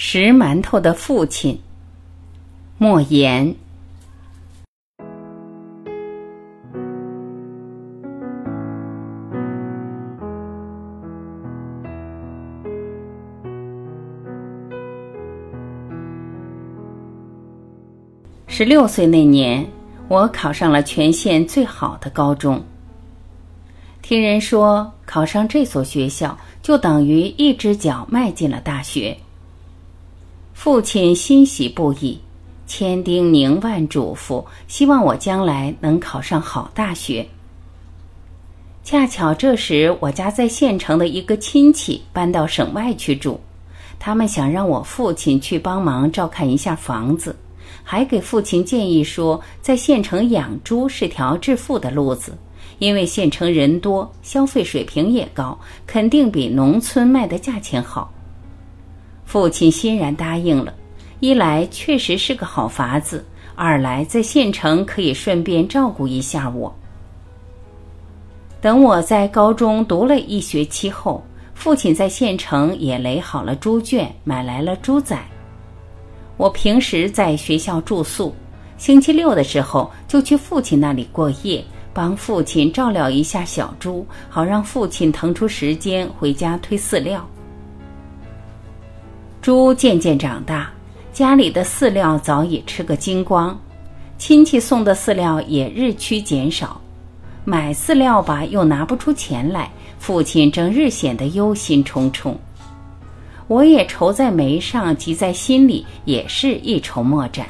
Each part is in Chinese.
食馒头的父亲，莫言。十六岁那年，我考上了全县最好的高中。听人说，考上这所学校就等于一只脚迈进了大学。父亲欣喜不已，千叮咛万嘱咐，希望我将来能考上好大学。恰巧这时，我家在县城的一个亲戚搬到省外去住，他们想让我父亲去帮忙照看一下房子，还给父亲建议说，在县城养猪是条致富的路子，因为县城人多，消费水平也高，肯定比农村卖的价钱好。父亲欣然答应了，一来确实是个好法子，二来在县城可以顺便照顾一下我。等我在高中读了一学期后，父亲在县城也垒好了猪圈，买来了猪仔。我平时在学校住宿，星期六的时候就去父亲那里过夜，帮父亲照料一下小猪，好让父亲腾出时间回家推饲料。猪渐渐长大，家里的饲料早已吃个精光，亲戚送的饲料也日趋减少，买饲料吧又拿不出钱来，父亲正日显得忧心忡忡。我也愁在眉上，急在心里，也是一筹莫展。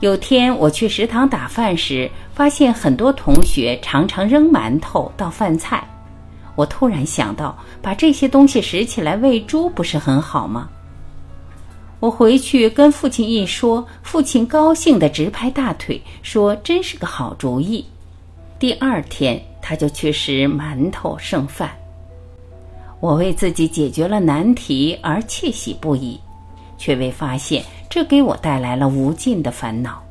有天我去食堂打饭时，发现很多同学常常扔馒头当饭菜。我突然想到，把这些东西拾起来喂猪不是很好吗？我回去跟父亲一说，父亲高兴的直拍大腿，说：“真是个好主意。”第二天，他就去拾馒头剩饭。我为自己解决了难题而窃喜不已，却未发现这给我带来了无尽的烦恼。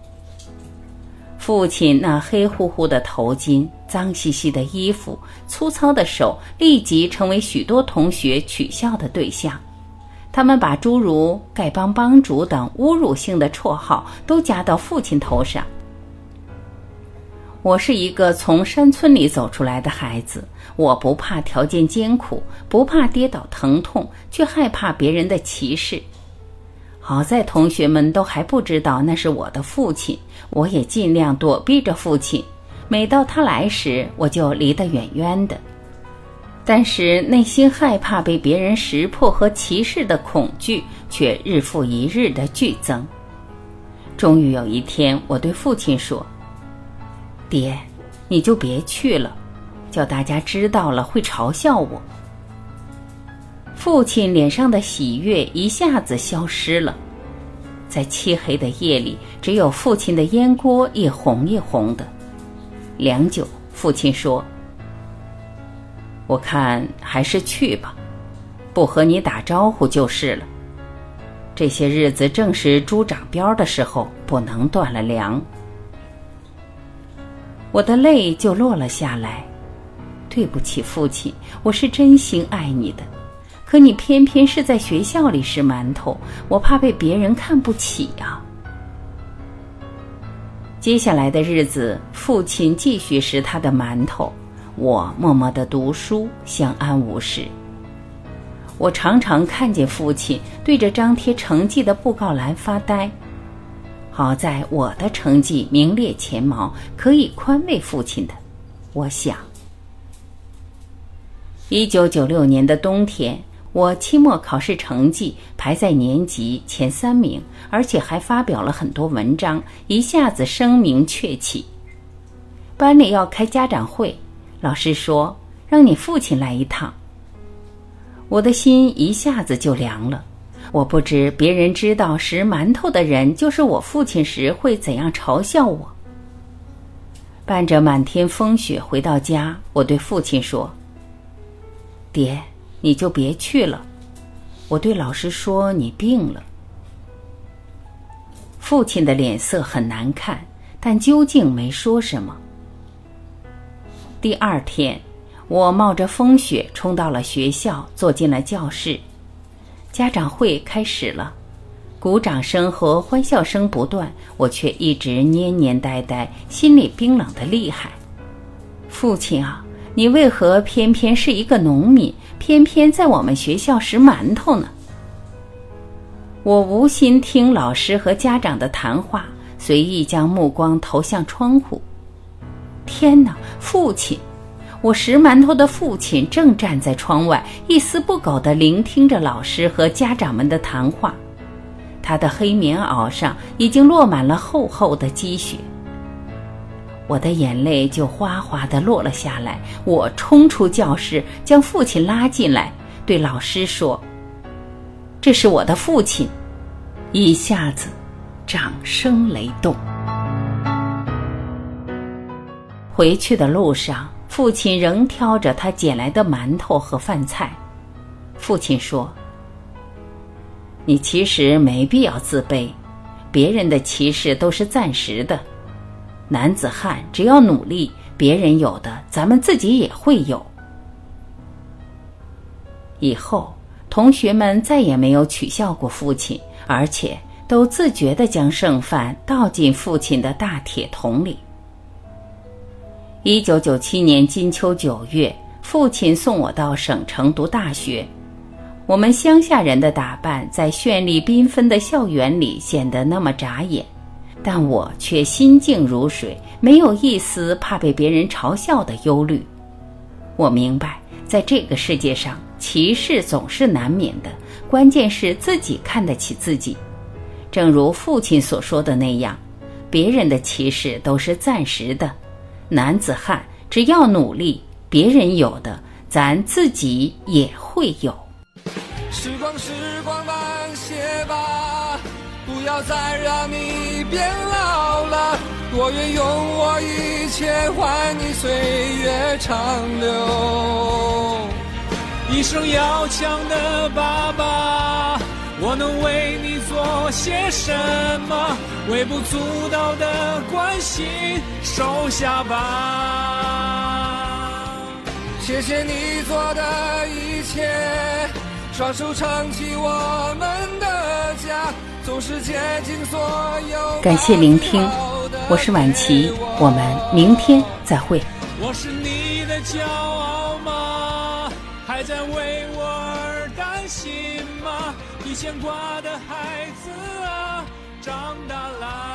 父亲那黑乎乎的头巾、脏兮兮的衣服、粗糙的手，立即成为许多同学取笑的对象。他们把诸如“丐帮帮主”等侮辱性的绰号都加到父亲头上。我是一个从山村里走出来的孩子，我不怕条件艰苦，不怕跌倒疼痛，却害怕别人的歧视。好在同学们都还不知道那是我的父亲，我也尽量躲避着父亲。每到他来时，我就离得远远的。但是内心害怕被别人识破和歧视的恐惧却日复一日的剧增。终于有一天，我对父亲说：“爹，你就别去了，叫大家知道了会嘲笑我。”父亲脸上的喜悦一下子消失了，在漆黑的夜里，只有父亲的烟锅一红一红的。良久，父亲说：“我看还是去吧，不和你打招呼就是了。这些日子正是猪长膘的时候，不能断了粮。”我的泪就落了下来。对不起，父亲，我是真心爱你的。可你偏偏是在学校里拾馒头，我怕被别人看不起呀。接下来的日子，父亲继续拾他的馒头，我默默的读书，相安无事。我常常看见父亲对着张贴成绩的布告栏发呆。好在我的成绩名列前茅，可以宽慰父亲的，我想。一九九六年的冬天。我期末考试成绩排在年级前三名，而且还发表了很多文章，一下子声名鹊起。班里要开家长会，老师说让你父亲来一趟。我的心一下子就凉了。我不知别人知道拾馒头的人就是我父亲时会怎样嘲笑我。伴着满天风雪回到家，我对父亲说：“爹。”你就别去了，我对老师说你病了。父亲的脸色很难看，但究竟没说什么。第二天，我冒着风雪冲到了学校，坐进了教室。家长会开始了，鼓掌声和欢笑声不断，我却一直蔫蔫呆呆，心里冰冷的厉害。父亲啊，你为何偏偏是一个农民，偏偏在我们学校拾馒头呢？我无心听老师和家长的谈话，随意将目光投向窗户。天哪，父亲！我拾馒头的父亲正站在窗外，一丝不苟地聆听着老师和家长们的谈话。他的黑棉袄上已经落满了厚厚的积雪。我的眼泪就哗哗地落了下来。我冲出教室，将父亲拉进来，对老师说：“这是我的父亲。”一下子，掌声雷动。回去的路上。父亲仍挑着他捡来的馒头和饭菜。父亲说：“你其实没必要自卑，别人的歧视都是暂时的。男子汉只要努力，别人有的，咱们自己也会有。”以后，同学们再也没有取笑过父亲，而且都自觉地将剩饭倒进父亲的大铁桶里。一九九七年金秋九月，父亲送我到省城读大学。我们乡下人的打扮在绚丽缤纷的校园里显得那么扎眼，但我却心静如水，没有一丝怕被别人嘲笑的忧虑。我明白，在这个世界上，歧视总是难免的，关键是自己看得起自己。正如父亲所说的那样，别人的歧视都是暂时的。男子汉只要努力，别人有的，咱自己也会有。时光，时光慢些吧，不要再让你变老了。我愿用我一切换你岁月长流。一生要强的爸爸。我能为你做些什么？微不足道的关心，收下吧。谢谢你做的一切，双手撑起我们的家，感谢聆听，我是晚琪，我们明天再会。我是你的骄傲吗？还在为我而担心吗？你牵挂的孩子啊，长大啦。